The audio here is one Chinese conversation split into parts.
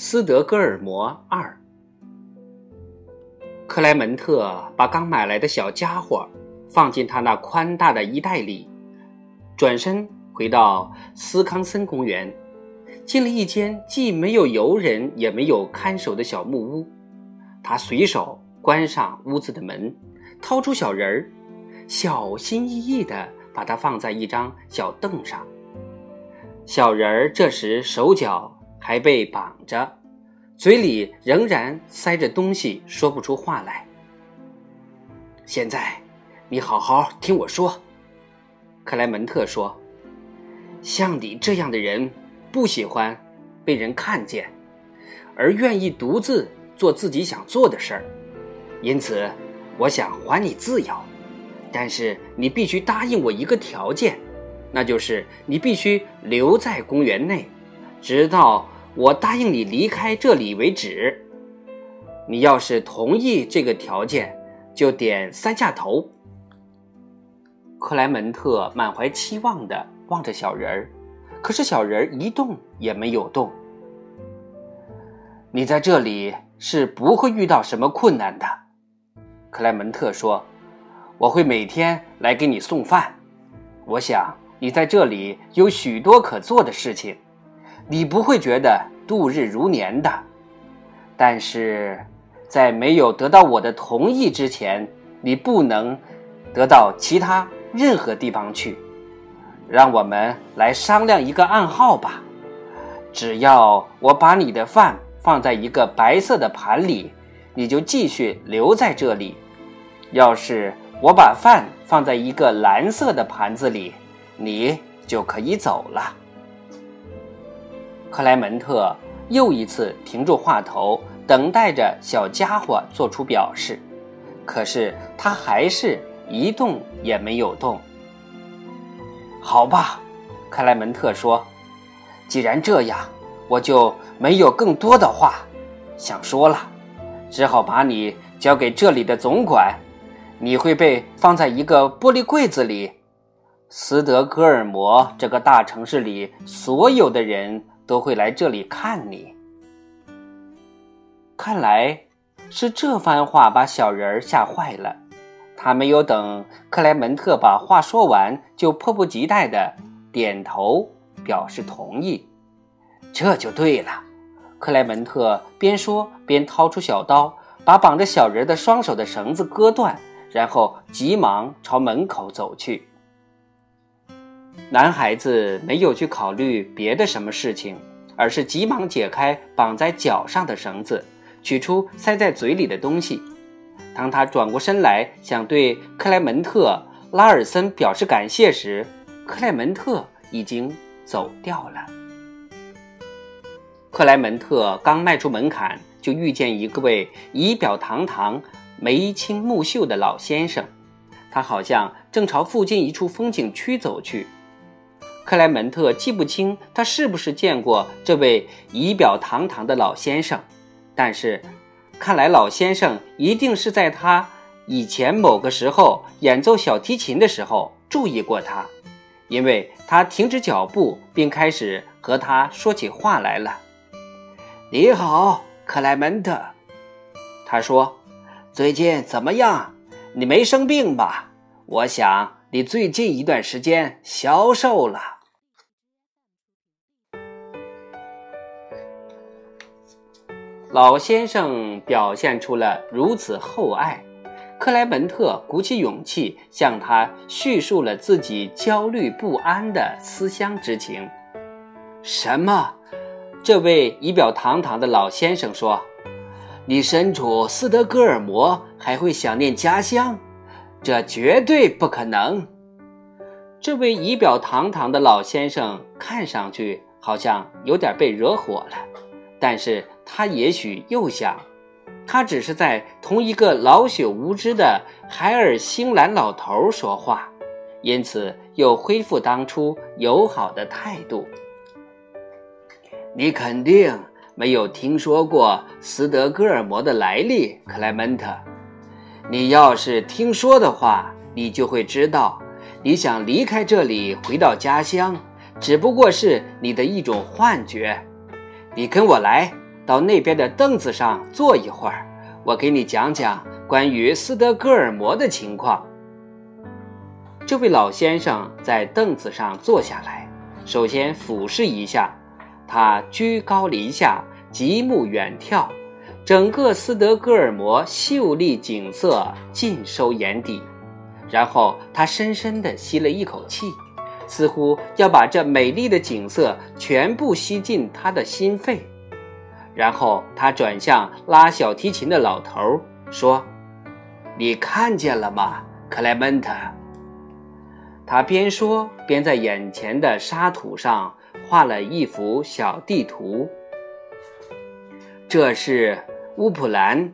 斯德哥尔摩二，克莱门特把刚买来的小家伙放进他那宽大的衣袋里，转身回到斯康森公园，进了一间既没有游人也没有看守的小木屋。他随手关上屋子的门，掏出小人儿，小心翼翼地把它放在一张小凳上。小人儿这时手脚。还被绑着，嘴里仍然塞着东西，说不出话来。现在，你好好听我说。”克莱门特说，“像你这样的人，不喜欢被人看见，而愿意独自做自己想做的事儿。因此，我想还你自由，但是你必须答应我一个条件，那就是你必须留在公园内，直到……”我答应你离开这里为止。你要是同意这个条件，就点三下头。克莱门特满怀期望的望着小人儿，可是小人儿一动也没有动。你在这里是不会遇到什么困难的，克莱门特说：“我会每天来给你送饭。我想你在这里有许多可做的事情。”你不会觉得度日如年的，但是，在没有得到我的同意之前，你不能得到其他任何地方去。让我们来商量一个暗号吧。只要我把你的饭放在一个白色的盘里，你就继续留在这里；要是我把饭放在一个蓝色的盘子里，你就可以走了。克莱门特又一次停住话头，等待着小家伙做出表示，可是他还是一动也没有动。好吧，克莱门特说：“既然这样，我就没有更多的话想说了，只好把你交给这里的总管。你会被放在一个玻璃柜子里。斯德哥尔摩这个大城市里所有的人。”都会来这里看你。看来是这番话把小人儿吓坏了。他没有等克莱门特把话说完，就迫不及待的点头表示同意。这就对了。克莱门特边说边掏出小刀，把绑着小人的双手的绳子割断，然后急忙朝门口走去。男孩子没有去考虑别的什么事情，而是急忙解开绑在脚上的绳子，取出塞在嘴里的东西。当他转过身来想对克莱门特·拉尔森表示感谢时，克莱门特已经走掉了。克莱门特刚迈出门槛，就遇见一位仪表堂堂、眉清目秀的老先生，他好像正朝附近一处风景区走去。克莱门特记不清他是不是见过这位仪表堂堂的老先生，但是看来老先生一定是在他以前某个时候演奏小提琴的时候注意过他，因为他停止脚步并开始和他说起话来了。“你好，克莱门特。”他说，“最近怎么样？你没生病吧？我想你最近一段时间消瘦了。”老先生表现出了如此厚爱，克莱门特鼓起勇气向他叙述了自己焦虑不安的思乡之情。什么？这位仪表堂堂的老先生说：“你身处斯德哥尔摩还会想念家乡？这绝对不可能。”这位仪表堂堂的老先生看上去好像有点被惹火了，但是。他也许又想，他只是在同一个老朽无知的海尔星兰老头说话，因此又恢复当初友好的态度。你肯定没有听说过斯德哥尔摩的来历，克莱门特。你要是听说的话，你就会知道，你想离开这里回到家乡，只不过是你的一种幻觉。你跟我来。到那边的凳子上坐一会儿，我给你讲讲关于斯德哥尔摩的情况。”这位老先生在凳子上坐下来，首先俯视一下，他居高临下，极目远眺，整个斯德哥尔摩秀丽景色尽收眼底。然后他深深地吸了一口气，似乎要把这美丽的景色全部吸进他的心肺。然后他转向拉小提琴的老头说：“你看见了吗，克莱门特？”他边说边在眼前的沙土上画了一幅小地图。这是乌普兰，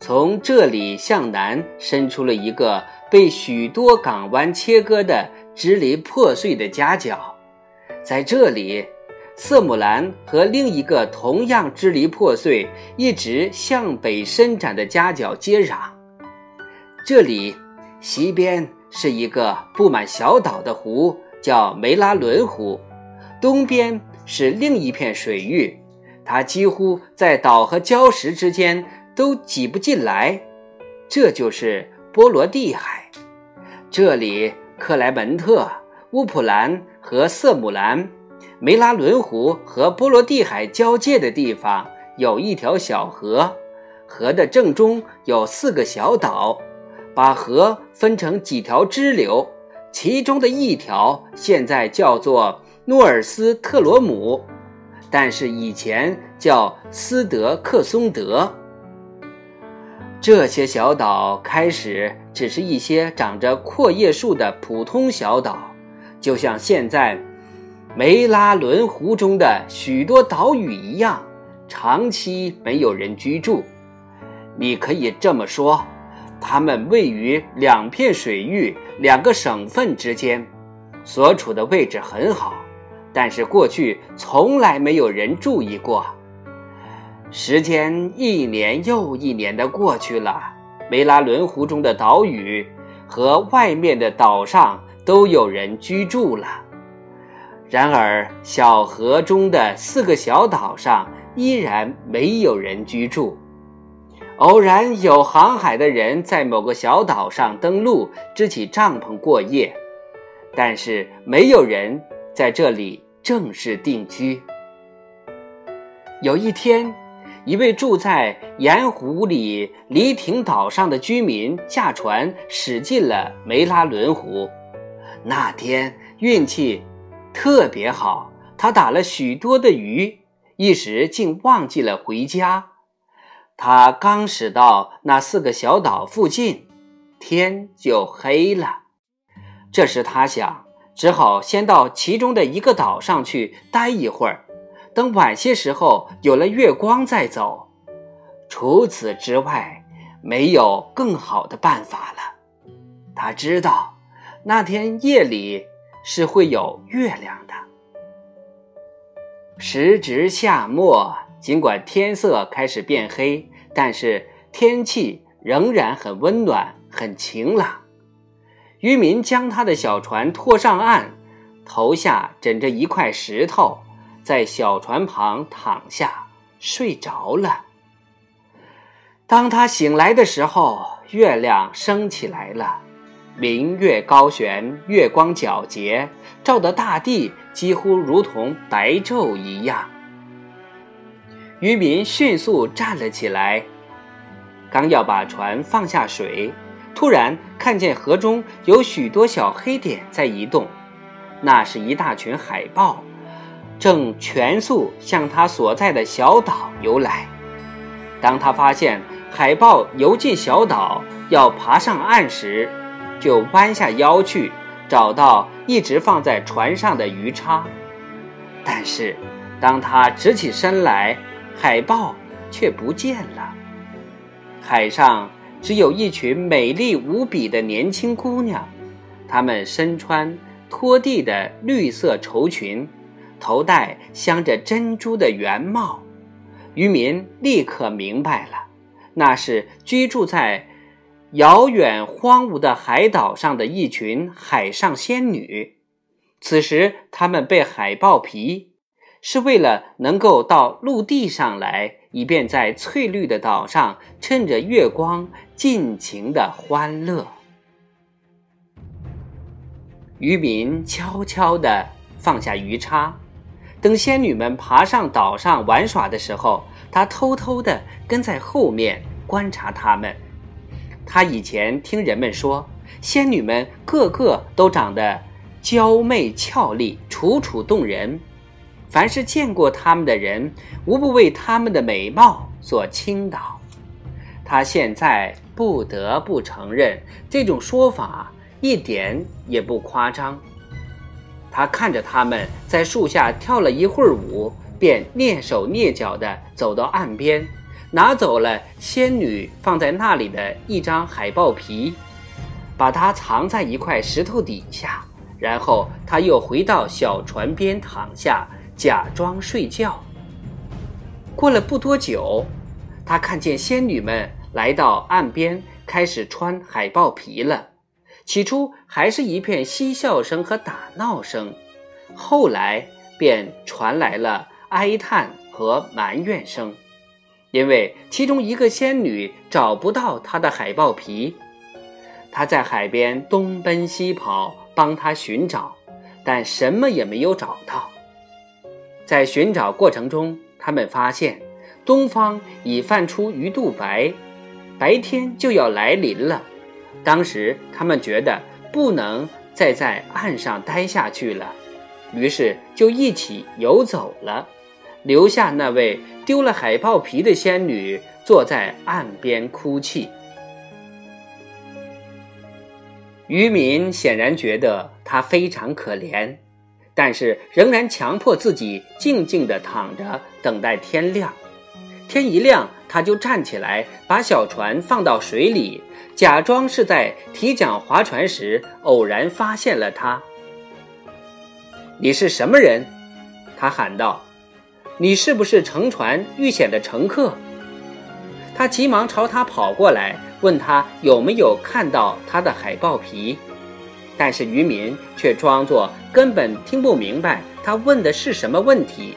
从这里向南伸出了一个被许多港湾切割的支离破碎的夹角。在这里，色姆兰和另一个同样支离破碎、一直向北伸展的夹角接壤。这里，西边。是一个布满小岛的湖，叫梅拉伦湖。东边是另一片水域，它几乎在岛和礁石之间都挤不进来。这就是波罗的海。这里，克莱门特、乌普兰和瑟姆兰、梅拉伦湖和波罗的海交界的地方有一条小河，河的正中有四个小岛。把河分成几条支流，其中的一条现在叫做诺尔斯特罗姆，但是以前叫斯德克松德。这些小岛开始只是一些长着阔叶树的普通小岛，就像现在梅拉伦湖中的许多岛屿一样，长期没有人居住。你可以这么说。它们位于两片水域、两个省份之间，所处的位置很好，但是过去从来没有人注意过。时间一年又一年的过去了，梅拉伦湖中的岛屿和外面的岛上都有人居住了，然而小河中的四个小岛上依然没有人居住。偶然有航海的人在某个小岛上登陆，支起帐篷过夜，但是没有人在这里正式定居。有一天，一位住在盐湖里黎廷岛上的居民驾船驶进了梅拉伦湖。那天运气特别好，他打了许多的鱼，一时竟忘记了回家。他刚驶到那四个小岛附近，天就黑了。这时他想，只好先到其中的一个岛上去待一会儿，等晚些时候有了月光再走。除此之外，没有更好的办法了。他知道，那天夜里是会有月亮的。时值夏末，尽管天色开始变黑。但是天气仍然很温暖，很晴朗。渔民将他的小船拖上岸，头下枕着一块石头，在小船旁躺下睡着了。当他醒来的时候，月亮升起来了，明月高悬，月光皎洁，照得大地几乎如同白昼一样。渔民迅速站了起来，刚要把船放下水，突然看见河中有许多小黑点在移动，那是一大群海豹，正全速向他所在的小岛游来。当他发现海豹游进小岛要爬上岸时，就弯下腰去找到一直放在船上的鱼叉，但是当他直起身来，海豹却不见了，海上只有一群美丽无比的年轻姑娘，她们身穿拖地的绿色绸裙，头戴镶着珍珠的圆帽。渔民立刻明白了，那是居住在遥远荒芜的海岛上的一群海上仙女。此时，她们被海豹皮。是为了能够到陆地上来以便在翠绿的岛上趁着月光尽情的欢乐。渔民悄悄地放下鱼叉，等仙女们爬上岛上玩耍的时候，他偷偷地跟在后面观察他们。他以前听人们说，仙女们个个都长得娇媚俏丽，楚楚动人。凡是见过他们的人，无不为他们的美貌所倾倒。他现在不得不承认，这种说法。一点也不夸张。他看着他们在树下跳了一会儿舞，便蹑手蹑脚地走到岸边，拿走了仙女放在那里的一张海豹皮，把它藏在一块石头底下。然后他又回到小船边躺下，假装睡觉。过了不多久，他看见仙女们来到岸边，开始穿海豹皮了。起初还是一片嬉笑声和打闹声，后来便传来了哀叹和埋怨声，因为其中一个仙女找不到她的海豹皮，她在海边东奔西跑帮她寻找，但什么也没有找到。在寻找过程中，他们发现东方已泛出鱼肚白，白天就要来临了。当时他们觉得不能再在岸上待下去了，于是就一起游走了，留下那位丢了海豹皮的仙女坐在岸边哭泣。渔民显然觉得她非常可怜，但是仍然强迫自己静静地躺着等待天亮。天一亮，他就站起来，把小船放到水里。假装是在提桨划船时偶然发现了他。你是什么人？他喊道：“你是不是乘船遇险的乘客？”他急忙朝他跑过来，问他有没有看到他的海豹皮。但是渔民却装作根本听不明白他问的是什么问题，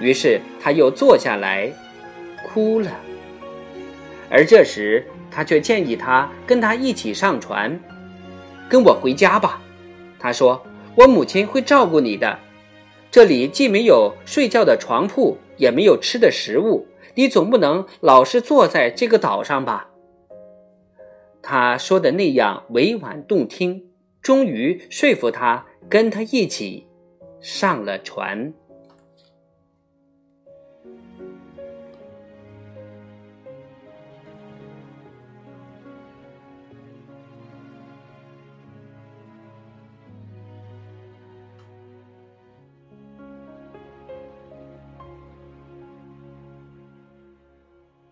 于是他又坐下来，哭了。而这时。他却建议他跟他一起上船，跟我回家吧。他说：“我母亲会照顾你的。这里既没有睡觉的床铺，也没有吃的食物，你总不能老是坐在这个岛上吧？”他说的那样委婉动听，终于说服他跟他一起上了船。